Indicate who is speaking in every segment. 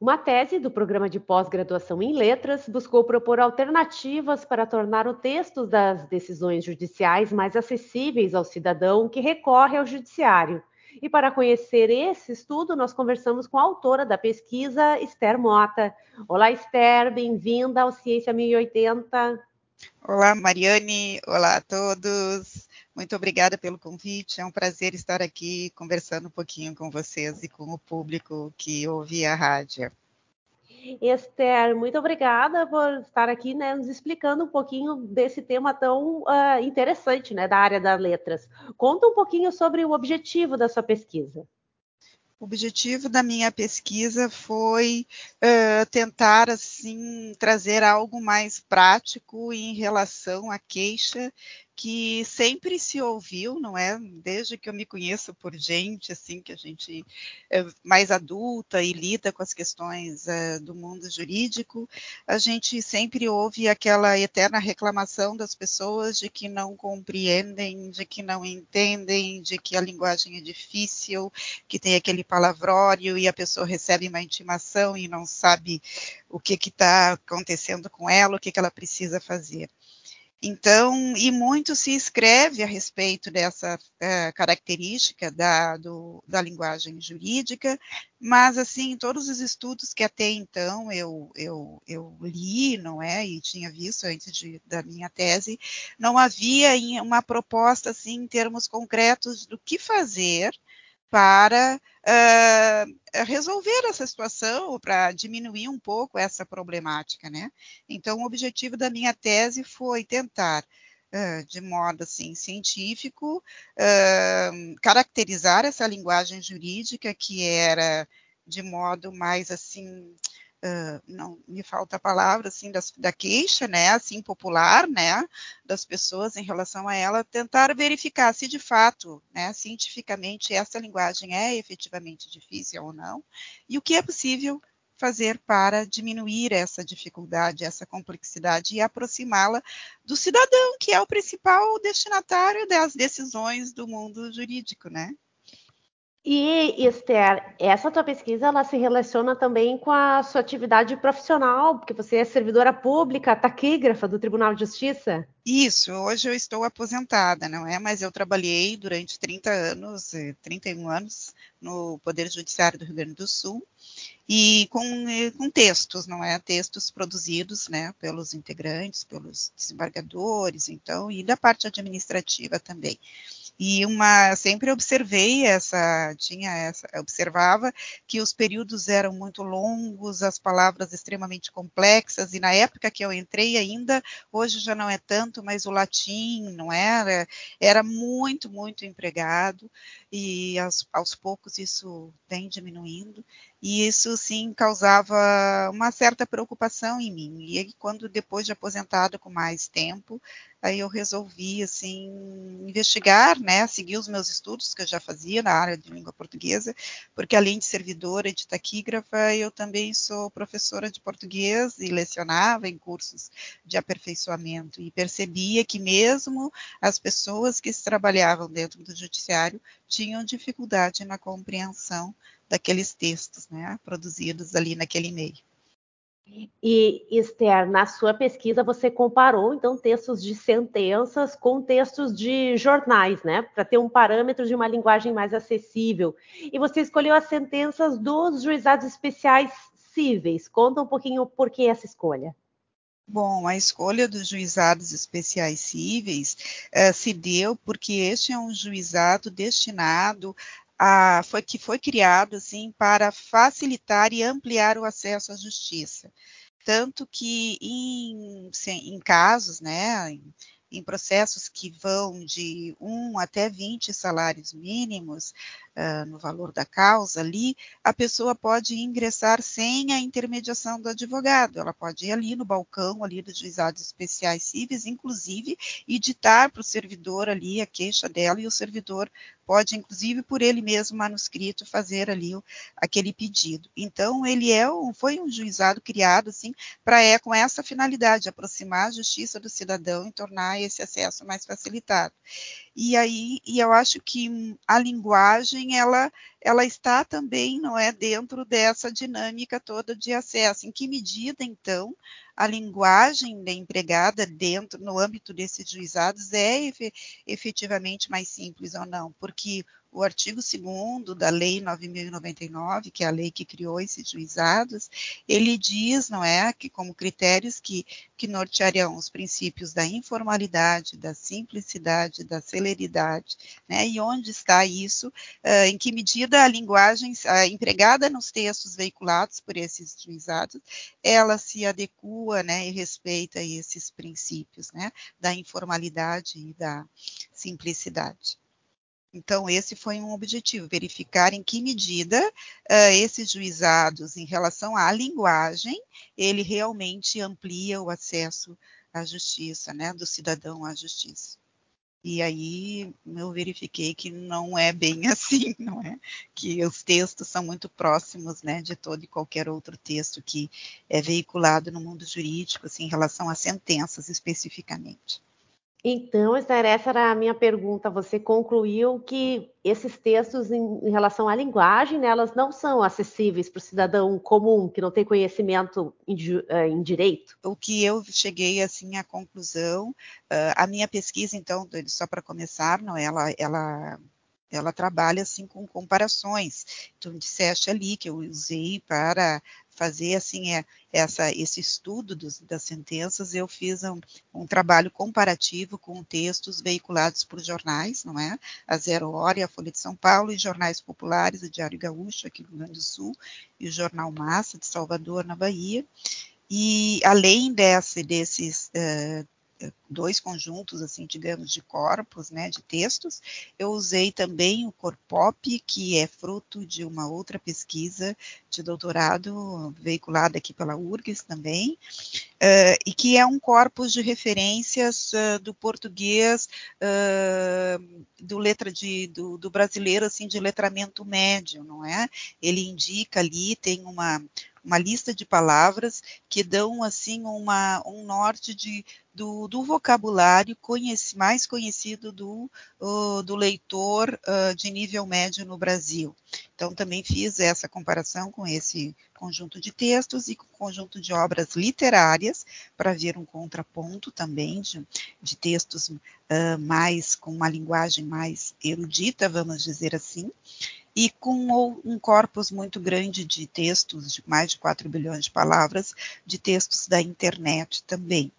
Speaker 1: Uma tese do programa de pós-graduação em letras buscou propor alternativas para tornar o texto das decisões judiciais mais acessíveis ao cidadão que recorre ao judiciário e para conhecer esse estudo, nós conversamos com a autora da pesquisa, Esther Mota. Olá, Esther, bem-vinda ao Ciência 1080.
Speaker 2: Olá, Mariane. Olá a todos. Muito obrigada pelo convite. É um prazer estar aqui conversando um pouquinho com vocês e com o público que ouve a rádio.
Speaker 1: Esther, muito obrigada por estar aqui, né, nos explicando um pouquinho desse tema tão uh, interessante, né, da área das letras. Conta um pouquinho sobre o objetivo da sua pesquisa.
Speaker 2: O objetivo da minha pesquisa foi uh, tentar assim trazer algo mais prático em relação à queixa que sempre se ouviu, não é? Desde que eu me conheço por gente, assim, que a gente é mais adulta e lida com as questões é, do mundo jurídico, a gente sempre ouve aquela eterna reclamação das pessoas de que não compreendem, de que não entendem, de que a linguagem é difícil, que tem aquele palavrório e a pessoa recebe uma intimação e não sabe o que está acontecendo com ela, o que, que ela precisa fazer. Então, e muito se escreve a respeito dessa uh, característica da, do, da linguagem jurídica, mas, assim, todos os estudos que até então eu, eu, eu li, não é, e tinha visto antes de, da minha tese, não havia uma proposta, assim, em termos concretos do que fazer para uh, resolver essa situação, para diminuir um pouco essa problemática, né? Então, o objetivo da minha tese foi tentar, uh, de modo assim científico, uh, caracterizar essa linguagem jurídica que era de modo mais assim Não me falta a palavra assim das, da queixa, né, assim popular, né, das pessoas em relação a ela, tentar verificar se de fato, né, cientificamente essa linguagem é efetivamente difícil ou não, e o que é possível fazer para diminuir essa dificuldade, essa complexidade e aproximá-la do cidadão, que é o principal destinatário das decisões do mundo jurídico, né?
Speaker 1: E, Esther, essa tua pesquisa ela se relaciona também com a sua atividade profissional, porque você é servidora pública, taquígrafa do Tribunal de Justiça?
Speaker 2: Isso, hoje eu estou aposentada, não é? Mas eu trabalhei durante 30 anos, 31 eh, anos, no Poder Judiciário do Rio Grande do Sul, e com, eh, com textos, não é? Textos produzidos, né, pelos integrantes, pelos desembargadores, então, e da parte administrativa também. E uma sempre observei essa, tinha essa, observava que os períodos eram muito longos, as palavras extremamente complexas, e na época que eu entrei ainda, hoje já não é tanto, mas o latim, não era, era muito, muito empregado, e aos, aos poucos isso vem diminuindo, e isso sim causava uma certa preocupação em mim. E aí, quando depois de aposentado com mais tempo, aí eu resolvi assim investigar, né, seguir os meus estudos que eu já fazia na área de língua portuguesa, porque além de servidora e de taquígrafa, eu também sou professora de português e lecionava em cursos de aperfeiçoamento e percebia que mesmo as pessoas que trabalhavam dentro do judiciário tinham dificuldade na compreensão daqueles textos, né, produzidos ali naquele meio.
Speaker 1: E, Esther, na sua pesquisa você comparou, então, textos de sentenças com textos de jornais, né? Para ter um parâmetro de uma linguagem mais acessível. E você escolheu as sentenças dos juizados especiais cíveis. Conta um pouquinho por que essa escolha.
Speaker 2: Bom, a escolha dos juizados especiais cíveis uh, se deu porque este é um juizado destinado a, foi, que foi criado assim para facilitar e ampliar o acesso à justiça. Tanto que em, em casos, né, em, em processos que vão de 1 até 20 salários mínimos uh, no valor da causa ali, a pessoa pode ingressar sem a intermediação do advogado. Ela pode ir ali no balcão ali dos juizados especiais cíveis, inclusive, e ditar para o servidor ali a queixa dela e o servidor pode, inclusive, por ele mesmo manuscrito, fazer ali o, aquele pedido. Então, ele é um, foi um juizado criado assim para é com essa finalidade, aproximar a justiça do cidadão e tornar esse acesso mais facilitado. E aí, e eu acho que a linguagem, ela, ela está também, não é, dentro dessa dinâmica toda de acesso. Em que medida, então, a linguagem da empregada dentro, no âmbito desses juizados, é efetivamente mais simples ou não? Porque o artigo 2 da Lei 9.099, que é a lei que criou esses juizados, ele diz, não é, que como critérios que, que norteariam os princípios da informalidade, da simplicidade, da celeridade, né, e onde está isso, uh, em que medida a linguagem uh, empregada nos textos veiculados por esses juizados, ela se adequa, né, e respeita esses princípios, né, da informalidade e da simplicidade. Então, esse foi um objetivo, verificar em que medida uh, esses juizados, em relação à linguagem, ele realmente amplia o acesso à justiça, né, do cidadão à justiça. E aí eu verifiquei que não é bem assim, não é? Que os textos são muito próximos, né, de todo e qualquer outro texto que é veiculado no mundo jurídico, assim, em relação a sentenças especificamente.
Speaker 1: Então, essa era a minha pergunta. Você concluiu que esses textos, em, relação à linguagem, né, elas não são acessíveis para o cidadão comum, que não tem conhecimento em, eh, em, direito?
Speaker 2: O que eu cheguei, assim, à conclusão, uh, a minha pesquisa, então, só para começar, não, ela, ela ela trabalha assim com comparações. Tu me disseste ali que eu usei para fazer assim é, essa, esse estudo dos, das sentenças, eu fiz um, um, trabalho comparativo com textos veiculados por jornais, não é? A Zero Hora e a Folha de São Paulo, e jornais populares, o Diário Gaúcho, aqui no Rio Grande do Sul, e o Jornal Massa, de Salvador, na Bahia. E além desse, desses uh, dois conjuntos, assim, digamos, de corpos, né, de textos. Eu usei também o Corpop, que é fruto de uma outra pesquisa de doutorado veiculada aqui pela URGS também, uh, e que é um corpus de referências uh, do português, uh, do letra de, do, do brasileiro, assim, de letramento médio, não é? Ele indica ali, tem uma uma lista de palavras que dão assim uma, um norte de, do, do vocabulário conhece, mais conhecido do, uh, do leitor uh, de nível médio no Brasil. Então, também fiz essa comparação com esse conjunto de textos e com o conjunto de obras literárias, para ver um contraponto também de, de textos uh, mais, com uma linguagem mais erudita, vamos dizer assim e com um corpus muito grande de textos, de mais de 4 bilhões de palavras, de textos da internet também.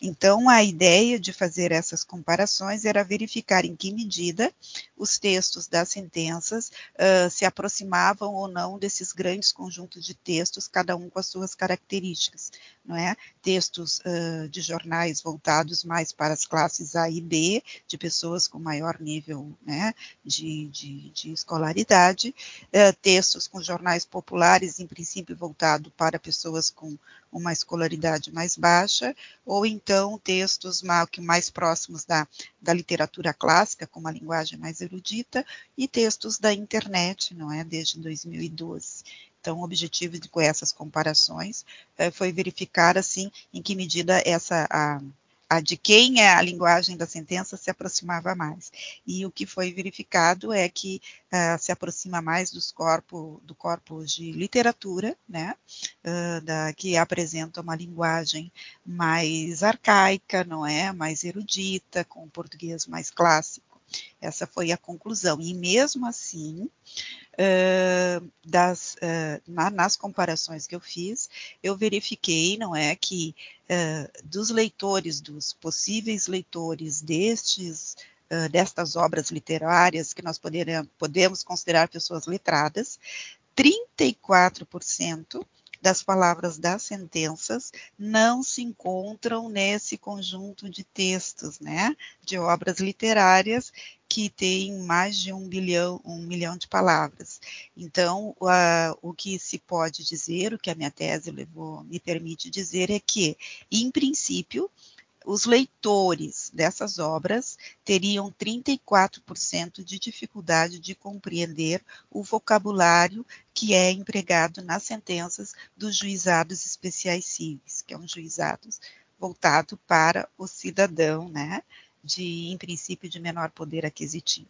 Speaker 2: Então, a ideia de fazer essas comparações era verificar em que medida os textos das sentenças uh, se aproximavam ou não desses grandes conjuntos de textos, cada um com as suas características, não é? Textos uh, de jornais voltados mais para as classes A e B, de pessoas com maior nível né, de, de, de escolaridade, uh, textos com jornais populares, em princípio voltado para pessoas com uma escolaridade mais baixa, ou então textos mais próximos da, da literatura clássica, com uma linguagem mais erudita, e textos da internet, não é, desde 2012. Então, o objetivo com essas comparações eh, foi verificar, assim, em que medida essa a, a de quem é a linguagem da sentença se aproximava mais. E o que foi verificado é que uh, se aproxima mais dos corpos, do corpo de literatura, né, uh, da, que apresenta uma linguagem mais arcaica, não é, mais erudita, com português mais clássico. Essa foi a conclusão. E mesmo assim, uh, das, uh, na, nas comparações que eu fiz, eu verifiquei, não é, que uh, dos leitores, dos possíveis leitores destes destas obras literárias que nós poderemos, podemos considerar pessoas letradas, 34% das palavras das sentenças não se encontram nesse conjunto de textos, né, de obras literárias que tem mais de um bilhão, um milhão de palavras. Então, o que se pode dizer, o que a minha tese levou, me permite dizer é que, em princípio, os leitores dessas obras teriam 34% de dificuldade de compreender o vocabulário que é empregado nas sentenças dos juizados especiais cíveis, que é um juizado voltado para o cidadão, né, de, em princípio, de menor poder aquisitivo.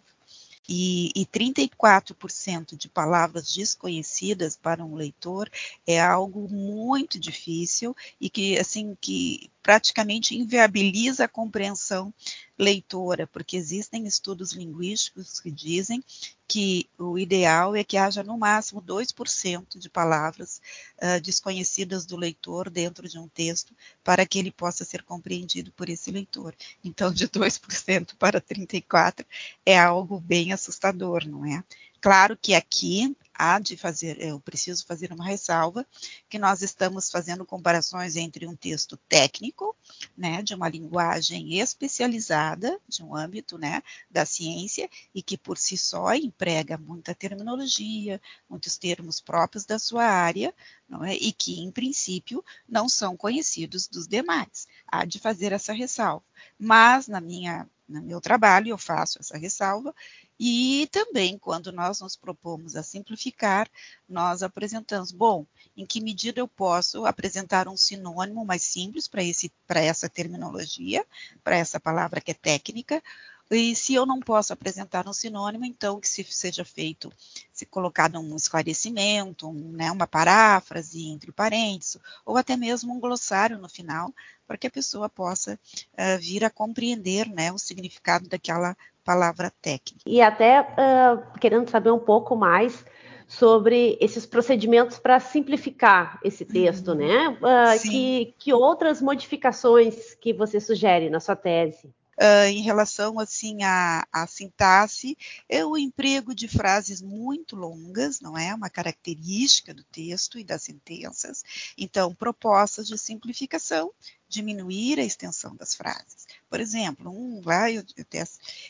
Speaker 2: E, e 34% de palavras desconhecidas para um leitor é algo muito difícil e que assim que praticamente inviabiliza a compreensão leitora, porque existem estudos linguísticos que dizem que o ideal é que haja no máximo 2% de palavras uh, desconhecidas do leitor dentro de um texto para que ele possa ser compreendido por esse leitor. Então, de 2% para 34% é algo bem assustador, não é? Claro que aqui há de fazer, eu preciso fazer uma ressalva, que nós estamos fazendo comparações entre um texto técnico, né, de uma linguagem especializada, de um âmbito, né, da ciência, e que por si só emprega muita terminologia, muitos termos próprios da sua área, não é? e que, em princípio, não são conhecidos dos demais. Há de fazer essa ressalva. Mas, na minha, no meu trabalho, eu faço essa ressalva, e também, quando nós nos propomos a simplificar, nós apresentamos, bom, em que medida eu posso apresentar um sinônimo mais simples para essa terminologia, para essa palavra que é técnica, e se eu não posso apresentar um sinônimo, então que se seja feito, se colocado um esclarecimento, um, né, uma paráfrase entre parênteses, ou até mesmo um glossário no final, para que a pessoa possa uh, vir a compreender né, o significado daquela palavra técnica.
Speaker 1: E até uh, querendo saber um pouco mais sobre esses procedimentos para simplificar esse texto, uhum. né? Uh, que, que outras modificações que você sugere na sua tese?
Speaker 2: Uh, em relação assim à, à, sintaxe, é o emprego de frases muito longas, não é? Uma característica do texto e das sentenças. Então, propostas de simplificação, diminuir a extensão das frases. Por exemplo, um lá eu, até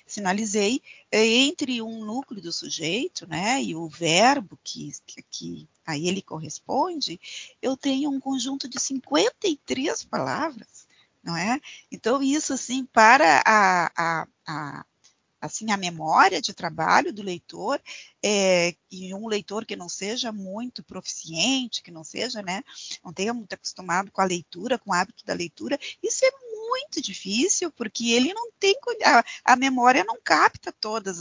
Speaker 2: sinalizei é, entre um núcleo do sujeito, né, e o verbo que, que, que a ele corresponde, eu tenho um conjunto de 53 palavras, não é? Então isso assim para a, a, a assim a memória de trabalho do leitor é, e um leitor que não seja muito proficiente, que não seja, né, não tenha muito acostumado com a leitura, com o hábito da leitura, isso é muito difícil porque ele não tem a, a memória não capta todas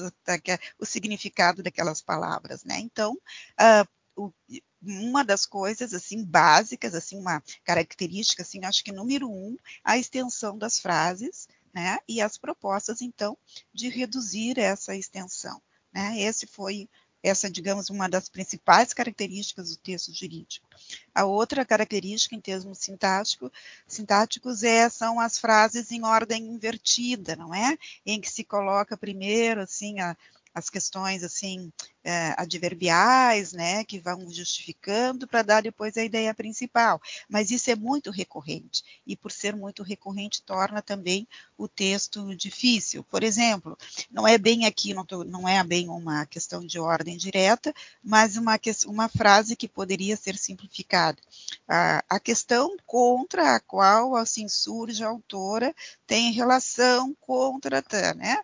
Speaker 2: o significado daquelas palavras, né? Então, uh, o, uma das coisas assim básicas, assim uma característica, assim, acho que número um, a extensão das frases né, e as propostas, então, de reduzir essa extensão. Né? Esse foi, essa, digamos, uma das principais características do texto jurídico. A outra característica, em termos sintático, sintáticos, é, são as frases em ordem invertida, não é? Em que se coloca primeiro, assim, a, as questões assim é, adverbiais, né, que vão justificando para dar depois a ideia principal. Mas isso é muito recorrente e por ser muito recorrente torna também o texto difícil. Por exemplo, não é bem aqui, não, tô, não é bem uma questão de ordem direta, mas uma, uma frase que poderia ser simplificada. A, a questão contra a qual assim surge a autora tem relação contra, né?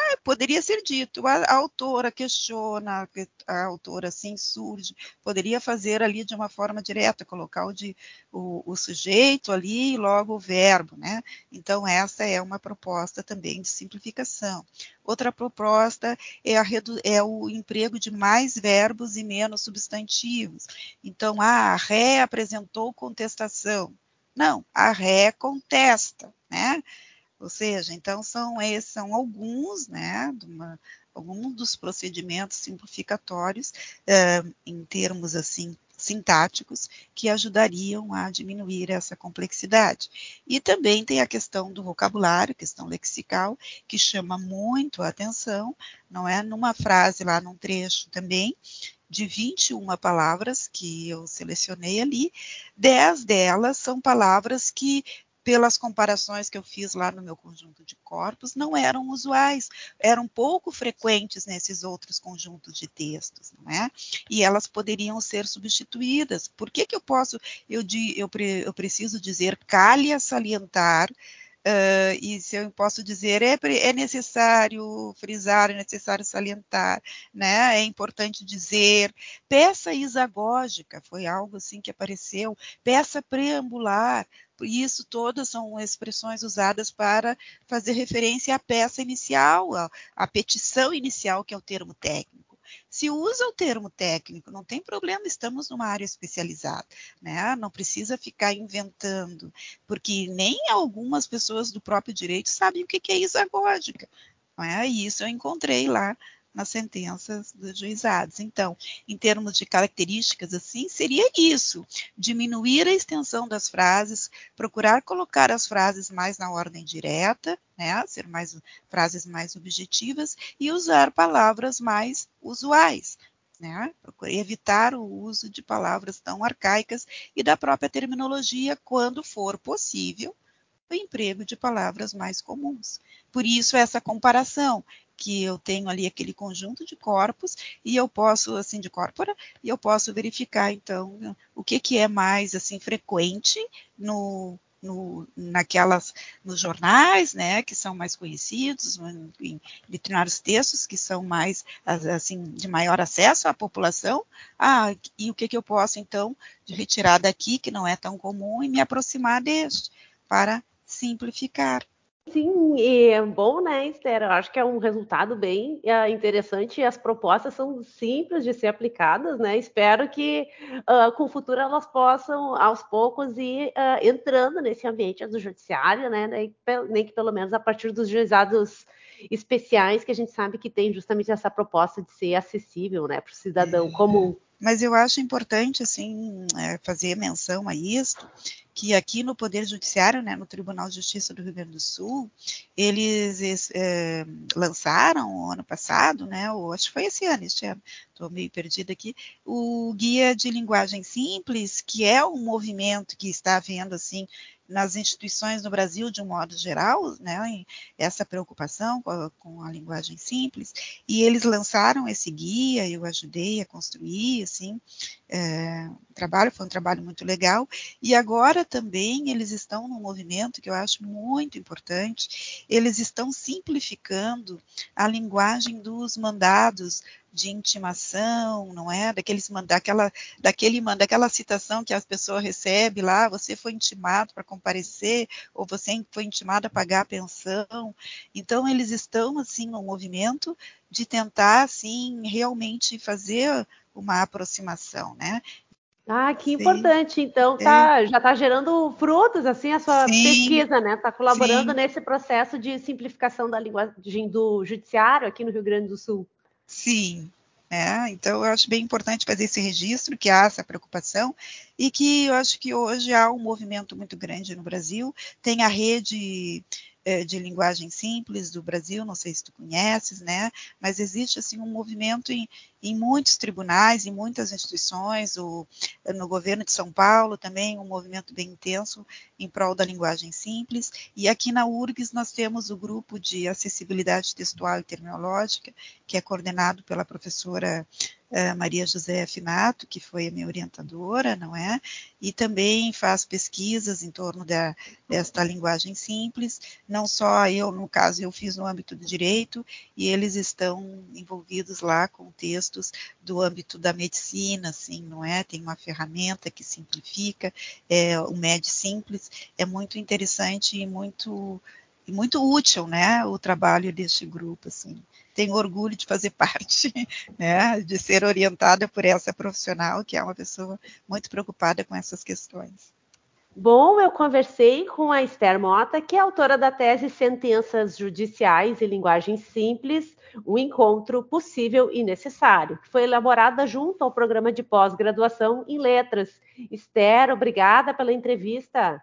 Speaker 2: Ah, poderia ser dito, a, a autora questiona, a, autora se insurge, poderia fazer ali de uma forma direta, colocar o, de, o, o, sujeito ali e logo o verbo, né? Então, essa é uma proposta também de simplificação. Outra proposta é, a, é o emprego de mais verbos e menos substantivos. Então, ah, a ré apresentou contestação. Não, a ré contesta, né? Ou seja, então são esses são alguns, né, alguns dos procedimentos simplificatórios uh, em termos assim sintáticos que ajudariam a diminuir essa complexidade. E também tem a questão do vocabulário, questão lexical, que chama muito a atenção, não é? Numa frase lá, num trecho também, de 21 palavras que eu selecionei ali, 10 delas são palavras que pelas comparações que eu fiz lá no meu conjunto de corpos, não eram usuais, eram pouco frequentes nesses outros conjuntos de textos, não é? E elas poderiam ser substituídas. Por que, que eu posso, eu, eu, eu preciso dizer, calha salientar Uh, e se eu posso dizer, é, é, necessário frisar, é necessário salientar, né? é importante dizer, peça isagógica, foi algo assim que apareceu, peça preambular, isso todas são expressões usadas para fazer referência à peça inicial, à, à petição inicial, que é o termo técnico. Se usa o termo técnico, não tem problema, estamos numa área especializada, né? Não precisa ficar inventando, porque nem algumas pessoas do próprio direito sabem o que é isagógica. Não é? E isso eu encontrei lá nas sentenças dos juizados. Então, em termos de características, assim, seria isso: diminuir a extensão das frases, procurar colocar as frases mais na ordem direta, né, ser mais frases mais objetivas e usar palavras mais usuais. Né? evitar o uso de palavras tão arcaicas e da própria terminologia quando for possível o emprego de palavras mais comuns. Por isso essa comparação que eu tenho ali aquele conjunto de corpos e eu posso assim de corpora e eu posso verificar então o que que é mais assim frequente no no, naquelas, nos jornais, né, que são mais conhecidos, em determinados textos que são mais, assim, de maior acesso à população, ah, e o que, que eu posso, então, retirar daqui, que não é tão comum, e me aproximar deste, para simplificar.
Speaker 1: Sim, e é bom, né, Esther? Eu acho que é um resultado bem uh, interessante e as propostas são simples de ser aplicadas, né? Espero que uh, com o futuro elas possam, aos poucos, ir uh, entrando nesse ambiente do judiciário, né? Nem, que pelo menos a partir dos juizados especiais que a gente sabe que tem justamente essa proposta de ser acessível, né, para o cidadão comum.
Speaker 2: Mas eu acho importante, assim, é, fazer menção a isso, que aqui no Poder Judiciário, né, no Tribunal de Justiça do Rio Grande do Sul, eles é, lançaram ano passado, né, ou acho que foi esse ano, ano, estou meio perdida aqui, o Guia de Linguagem Simples, que é um movimento que está havendo, assim, nas instituições no Brasil de um modo geral, né, essa preocupação com a, com a, linguagem simples, e eles lançaram esse guia, eu ajudei a construir, assim, é, o trabalho foi um trabalho muito legal, e agora também eles estão num movimento que eu acho muito importante, eles estão simplificando a linguagem dos mandados de intimação, não é? Daqueles, daquela, daquele, daquela citação que as pessoas recebem lá, você foi intimado para comparecer, ou você foi intimado a pagar a pensão. Então, eles estão, assim, no movimento de tentar, assim, realmente fazer uma aproximação, né?
Speaker 1: Ah, que sim. importante. Então, tá, é. já está gerando frutos, assim, a sua sim. pesquisa, né? Está colaborando sim. nesse processo de simplificação da linguagem do judiciário aqui no Rio Grande do Sul.
Speaker 2: Sim, é, então eu acho bem importante fazer esse registro, que há essa preocupação, e que eu acho que hoje há um movimento muito grande no Brasil. Tem a rede é, de linguagem simples do Brasil, não sei se tu conheces, né? Mas existe assim um movimento em, em muitos tribunais, em muitas instituições, o, no governo de São Paulo também um movimento bem intenso em prol da linguagem simples. E aqui na URGS nós temos o grupo de acessibilidade textual e terminológica, que é coordenado pela professora Maria José Finato, que foi a minha orientadora, não é? E também faz pesquisas em torno da, desta linguagem simples. Não só eu, no caso, eu fiz no âmbito do direito, e eles estão envolvidos lá com textos do âmbito da medicina, assim, não é? Tem uma ferramenta que simplifica, é, o MED Simples, é muito interessante e muito e muito útil, né, o trabalho deste grupo, assim. Tenho orgulho de fazer parte, né, de ser orientada por essa profissional, que é uma pessoa muito preocupada com essas questões.
Speaker 1: Bom, eu conversei com a Esther Mota, que é autora da tese Sentenças Judiciais e Linguagem Simples, o encontro possível e necessário, que foi elaborada junto ao programa de pós-graduação em letras. Esther, obrigada pela entrevista.